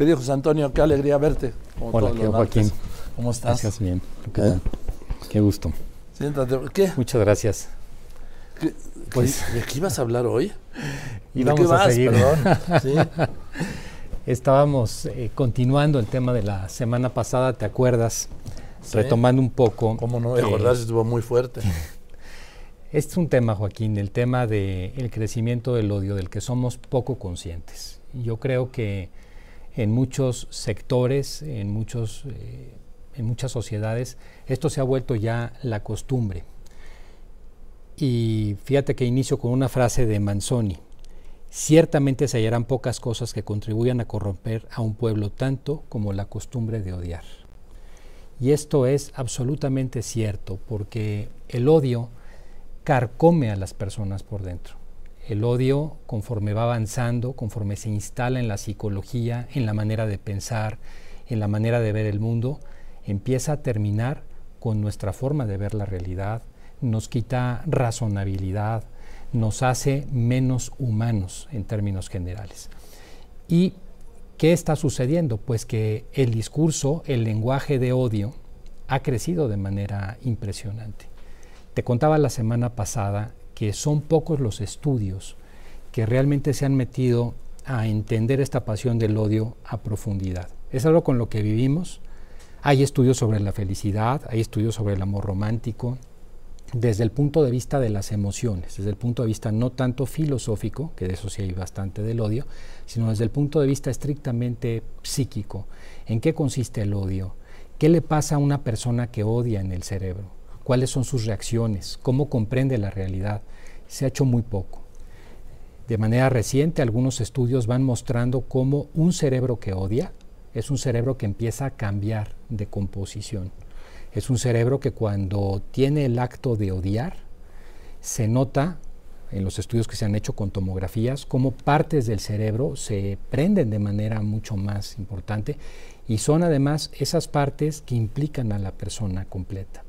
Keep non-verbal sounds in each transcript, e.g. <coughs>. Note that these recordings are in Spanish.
Querido José Antonio, qué alegría verte. Hola, querido Joaquín. ¿Cómo estás? Gracias, bien. ¿Qué, ¿Eh? qué gusto. Siéntate. ¿Qué? Muchas gracias. ¿Qué, pues, ¿De qué ibas a hablar hoy? <laughs> Y vamos qué a vas? seguir. Perdón. <laughs> ¿Sí? Estábamos eh, continuando el tema de la semana pasada, ¿te acuerdas? Sí. Retomando un poco. ¿Cómo no? Acordarse estuvo muy fuerte. Este <laughs> es un tema, Joaquín, el tema del crecimiento del odio, del que somos poco conscientes. Yo creo que en muchos sectores, en, muchos, eh, en muchas sociedades, esto se ha vuelto ya la costumbre. Y fíjate que inicio con una frase de Manzoni. Ciertamente se hallarán pocas cosas que contribuyan a corromper a un pueblo tanto como la costumbre de odiar. Y esto es absolutamente cierto, porque el odio carcome a las personas por dentro. El odio, conforme va avanzando, conforme se instala en la psicología, en la manera de pensar, en la manera de ver el mundo, empieza a terminar con nuestra forma de ver la realidad, nos quita razonabilidad, nos hace menos humanos en términos generales. ¿Y qué está sucediendo? Pues que el discurso, el lenguaje de odio, ha crecido de manera impresionante. Te contaba la semana pasada que son pocos los estudios que realmente se han metido a entender esta pasión del odio a profundidad. Es algo con lo que vivimos. Hay estudios sobre la felicidad, hay estudios sobre el amor romántico, desde el punto de vista de las emociones, desde el punto de vista no tanto filosófico, que de eso sí hay bastante del odio, sino desde el punto de vista estrictamente psíquico. ¿En qué consiste el odio? ¿Qué le pasa a una persona que odia en el cerebro? ¿Cuáles son sus reacciones? ¿Cómo comprende la realidad? Se ha hecho muy poco. De manera reciente, algunos estudios van mostrando cómo un cerebro que odia es un cerebro que empieza a cambiar de composición. Es un cerebro que cuando tiene el acto de odiar, se nota en los estudios que se han hecho con tomografías cómo partes del cerebro se prenden de manera mucho más importante y son además esas partes que implican a la persona completa.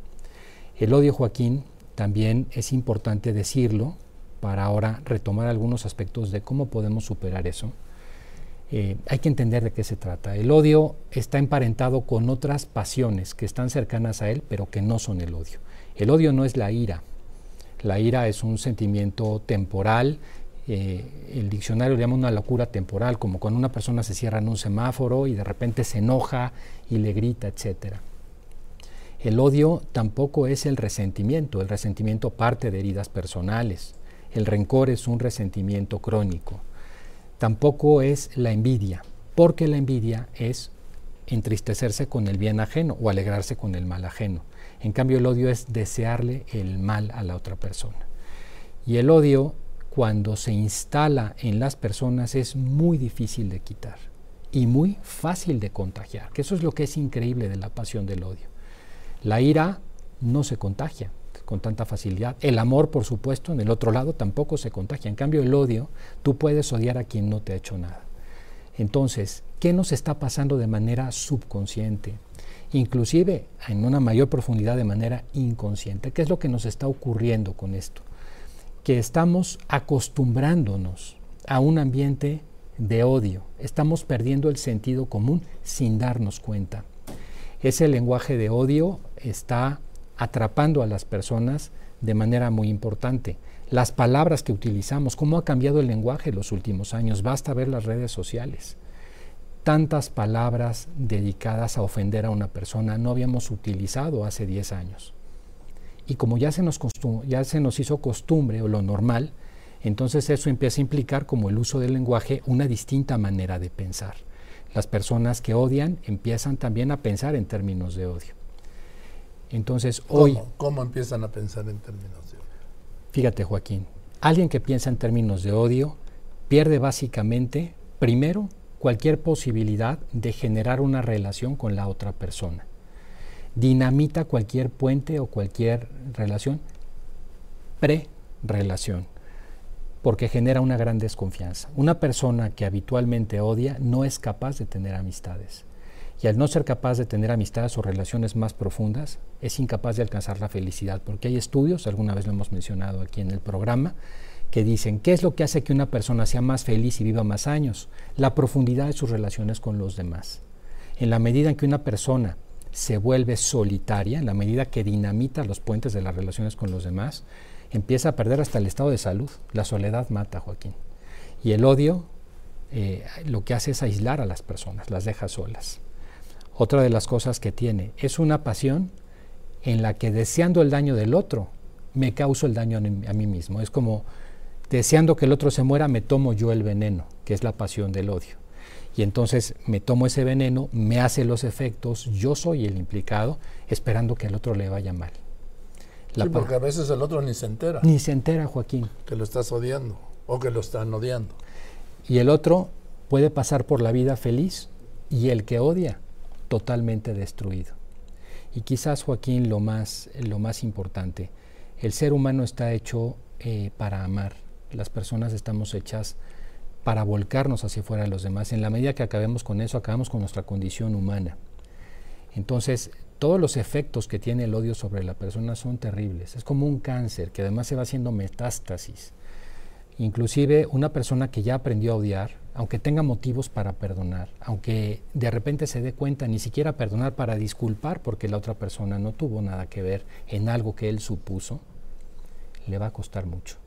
El odio, Joaquín, también es importante decirlo para ahora retomar algunos aspectos de cómo podemos superar eso. Eh, hay que entender de qué se trata. El odio está emparentado con otras pasiones que están cercanas a él, pero que no son el odio. El odio no es la ira. La ira es un sentimiento temporal. Eh, el diccionario le llama una locura temporal, como cuando una persona se cierra en un semáforo y de repente se enoja y le grita, etc. El odio tampoco es el resentimiento. El resentimiento parte de heridas personales. El rencor es un resentimiento crónico tampoco es la envidia, porque la envidia es entristecerse con el bien ajeno o alegrarse con el mal ajeno. En cambio, el odio es desearle el mal a la otra persona. Y el odio, cuando se instala en las personas, es muy difícil de quitar y muy fácil de contagiar, que eso es lo que es increíble de la pasión del odio. La ira no se contagia, con tanta facilidad. El amor, por supuesto, en el otro lado tampoco se contagia. En cambio, el odio, tú puedes odiar a quien no te ha hecho nada. Entonces, ¿qué nos está pasando de manera subconsciente? Inclusive en una mayor profundidad de manera inconsciente. ¿Qué es lo que nos está ocurriendo con esto? Que estamos acostumbrándonos a un ambiente de odio. Estamos perdiendo el sentido común sin darnos cuenta. Ese lenguaje de odio está atrapando a las personas de manera muy importante. Las palabras que utilizamos, cómo ha cambiado el lenguaje en los últimos años, basta ver las redes sociales. Tantas palabras dedicadas a ofender a una persona no habíamos utilizado hace 10 años. Y como ya se, nos ya se nos hizo costumbre o lo normal, entonces eso empieza a implicar como el uso del lenguaje una distinta manera de pensar. Las personas que odian empiezan también a pensar en términos de odio. Entonces hoy... ¿Cómo, ¿Cómo empiezan a pensar en términos de odio? Fíjate Joaquín, alguien que piensa en términos de odio pierde básicamente, primero, cualquier posibilidad de generar una relación con la otra persona. Dinamita cualquier puente o cualquier relación pre-relación, porque genera una gran desconfianza. Una persona que habitualmente odia no es capaz de tener amistades. Y al no ser capaz de tener amistades o relaciones más profundas, es incapaz de alcanzar la felicidad, porque hay estudios, alguna vez lo hemos mencionado aquí en el programa, que dicen, ¿qué es lo que hace que una persona sea más feliz y viva más años? La profundidad de sus relaciones con los demás. En la medida en que una persona se vuelve solitaria, en la medida que dinamita los puentes de las relaciones con los demás, empieza a perder hasta el estado de salud. La soledad mata, Joaquín. Y el odio eh, lo que hace es aislar a las personas, las deja solas. Otra de las cosas que tiene es una pasión en la que deseando el daño del otro, me causo el daño a mí mismo. Es como deseando que el otro se muera, me tomo yo el veneno, que es la pasión del odio. Y entonces me tomo ese veneno, me hace los efectos, yo soy el implicado, esperando que al otro le vaya mal. Sí, porque a veces el otro ni se entera. Ni se entera, Joaquín. Que lo estás odiando o que lo están odiando. Y el otro puede pasar por la vida feliz y el que odia totalmente destruido. Y quizás, Joaquín, lo más, lo más importante, el ser humano está hecho eh, para amar. Las personas estamos hechas para volcarnos hacia fuera de los demás. En la medida que acabemos con eso, acabamos con nuestra condición humana. Entonces, todos los efectos que tiene el odio sobre la persona son terribles. Es como un cáncer que además se va haciendo metástasis. Inclusive una persona que ya aprendió a odiar, aunque tenga motivos para perdonar, aunque de repente se dé cuenta ni siquiera perdonar para disculpar porque la otra persona no tuvo nada que ver en algo que él supuso, le va a costar mucho.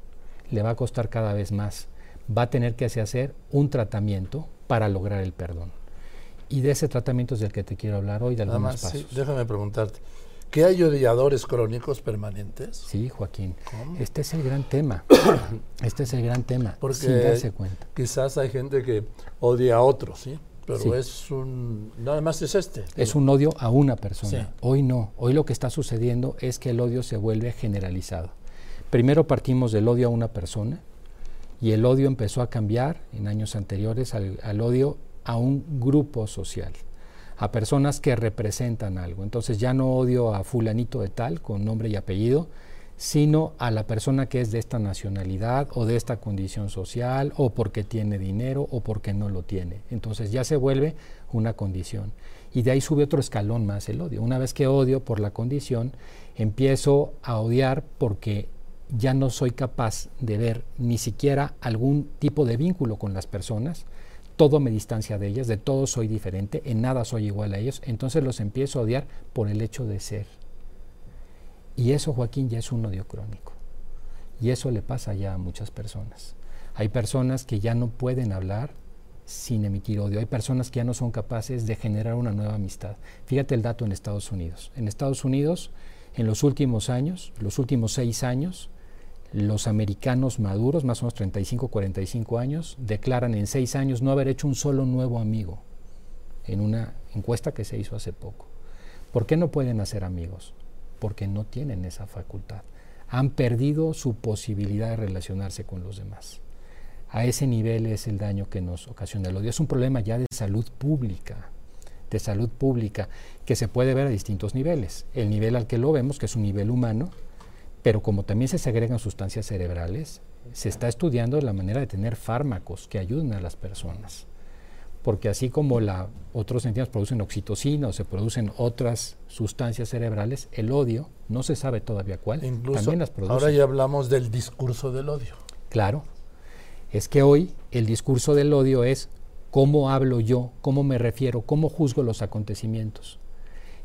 Le va a costar cada vez más va a tener que hacer un tratamiento para lograr el perdón. Y de ese tratamiento es del que te quiero hablar hoy, de algunos pasos. déjame preguntarte, ¿qué hay odiadores crónicos permanentes? Sí, Joaquín. Este es el gran tema. <coughs> este es el gran tema, Porque sin darse cuenta. Quizás hay gente que odia a otros, ¿sí? Pero es un... Nada más es este. Es un odio a una persona. Hoy no. Hoy lo que está sucediendo es que el odio se vuelve generalizado. Primero partimos del odio a una persona, y el odio empezó a cambiar en años anteriores al, odio a un grupo social, a personas que representan algo. Entonces ya no odio a fulanito de tal con nombre y apellido, sino a la persona que es de esta nacionalidad o de esta condición social o porque tiene dinero o porque no lo tiene. Entonces ya se vuelve una condición. Y de ahí sube otro escalón más el odio. Una vez que odio por la condición, empiezo a odiar porque ya no soy capaz de ver ni siquiera algún tipo de vínculo con las personas, todo me distancia de ellas, de todo soy diferente, en nada soy igual a ellos, entonces los empiezo a odiar por el hecho de ser. Y eso, Joaquín, ya es un odio crónico. Y eso le pasa ya a muchas personas. Hay personas que ya no pueden hablar sin emitir odio. Hay personas que ya no son capaces de generar una nueva amistad. Fíjate el dato en Estados Unidos. En Estados Unidos, en los últimos años, los últimos seis años, los americanos maduros, más o menos 35, 45 años, declaran en seis años no haber hecho un solo nuevo amigo en una encuesta que se hizo hace poco. ¿Por qué no pueden hacer amigos? Porque no tienen esa facultad. Han perdido su posibilidad de relacionarse con los demás. A ese nivel es el daño que nos ocasiona el odio. Es un problema ya de salud pública, de salud pública, que se puede ver a distintos niveles. El nivel al que lo vemos, que es un nivel humano, pero como también se segregan sustancias cerebrales, se está estudiando la manera de tener fármacos que ayuden a las personas. Porque así como la, otros enzimas producen oxitocina o se producen otras sustancias cerebrales, el odio, no se sabe todavía cuál, también las produce. Ahora ya hablamos del discurso del odio. Claro. Es que hoy el discurso del odio es cómo hablo yo, cómo me refiero, cómo juzgo los acontecimientos.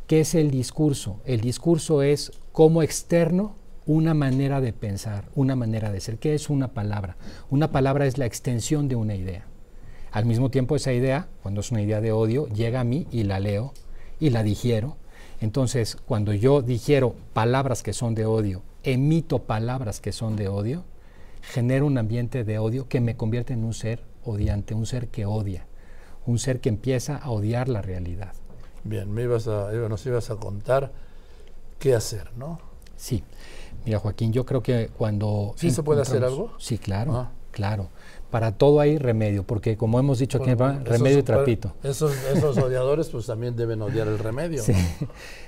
¿Qué es el discurso? El discurso es cómo externo una manera de pensar, una manera de ser. ¿Qué es una palabra? Una palabra es la extensión de una idea. Al mismo tiempo esa idea, cuando es una idea de odio, llega a mí y la leo y la digiero. Entonces, cuando yo digiero palabras que son de odio, emito palabras que son de odio, genero un ambiente de odio que me convierte en un ser odiante, un ser que odia, un ser que empieza a odiar la realidad. Bien, me ibas a, nos ibas a contar qué hacer, ¿no? Sí. Mira, Joaquín, yo creo que cuando... ¿Sí se puede hacer algo? Sí, claro, ah. claro. Para todo hay remedio, porque como hemos dicho aquí, remedio y trapito. Esos, <laughs> odiadores pues también deben odiar el remedio.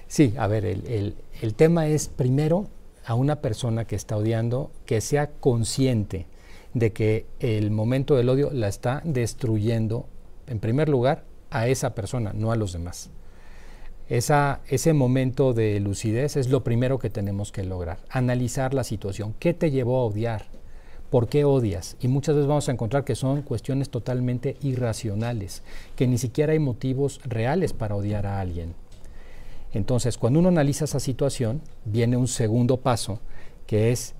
Sí, a ver, el, el tema es primero a una persona que está odiando que sea consciente de que el momento del odio la está destruyendo, en primer lugar, a esa persona, no a los demás ese momento de lucidez es lo primero que tenemos que lograr. Analizar la situación. ¿Qué te llevó a odiar? ¿Por qué odias? Y muchas veces vamos a encontrar que son cuestiones totalmente irracionales, que ni siquiera hay motivos reales para odiar a alguien. Entonces, cuando uno analiza esa situación, viene un segundo paso, que es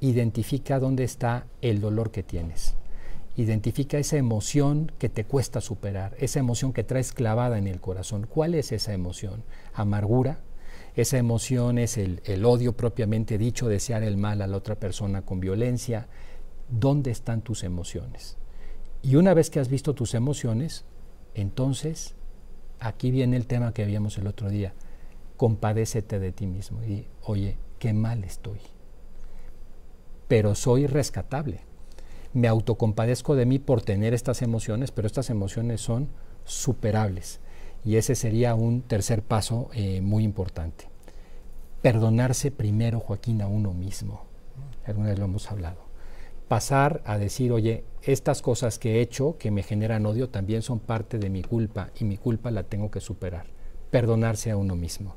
identifica dónde está el dolor que tienes. Identifica esa emoción que te cuesta superar, esa emoción que traes clavada en el corazón. ¿Cuál es esa emoción? ¿Amargura? Esa emoción es el, el odio propiamente dicho, desear el mal a la otra persona con violencia. ¿Dónde están tus emociones? Y una vez que has visto tus emociones, entonces aquí viene el tema que habíamos el otro día. Compadécete de ti mismo y, oye, qué mal estoy. Pero soy rescatable me autocompadezco de mí por tener estas emociones, pero estas emociones son superables. Y ese sería un tercer paso eh, muy importante. Perdonarse primero, Joaquín, a uno mismo. Alguna vez lo hemos hablado. Pasar a decir, oye, estas cosas que he hecho que me generan odio también son parte de mi culpa y mi culpa la tengo que superar. Perdonarse a uno mismo.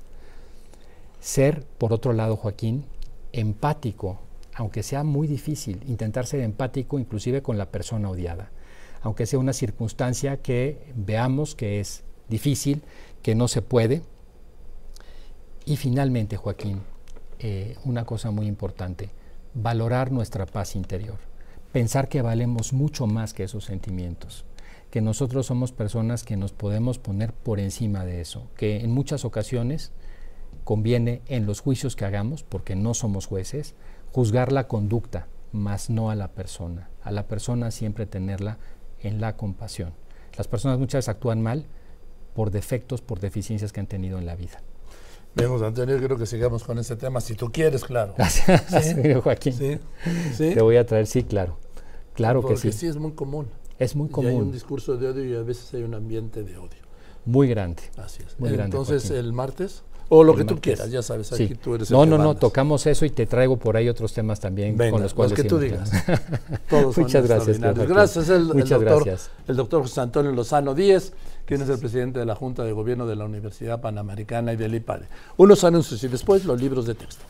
Ser, por otro lado, Joaquín, empático aunque sea muy difícil, intentar ser empático inclusive con la persona odiada, aunque sea una circunstancia que veamos que es difícil, que no se puede. Y finalmente, Joaquín, eh, una cosa muy importante, valorar nuestra paz interior, pensar que valemos mucho más que esos sentimientos, que nosotros somos personas que nos podemos poner por encima de eso, que en muchas ocasiones conviene en los juicios que hagamos, porque no somos jueces, juzgar la conducta, mas no a la persona. A la persona siempre tenerla en la compasión. Las personas muchas veces actúan mal por defectos, por deficiencias que han tenido en la vida. Vemos, Antonio, creo que sigamos con ese tema, si tú quieres, claro. Gracias, <laughs> Joaquín. ¿Sí? Te voy a traer, sí, claro. Claro que sí. sí es muy común. Es muy común. Y hay un discurso de odio y a veces hay un ambiente de odio. Muy grande. Así es. Muy Entonces, el martes o lo que tú quieras, ya sabes, aquí tú eres No, el no, no, tocamos eso y te traigo por ahí otros temas también con los cuales... Los que tú digas. <laughs> Todos <laughs> Muchas gracias. Gracias, el, Muchas el doctor, gracias. El doctor José Antonio Lozano Díez, quien es el presidente de la Junta de Gobierno de la Universidad Panamericana y del IPADE. Unos anuncios y después los libros de texto.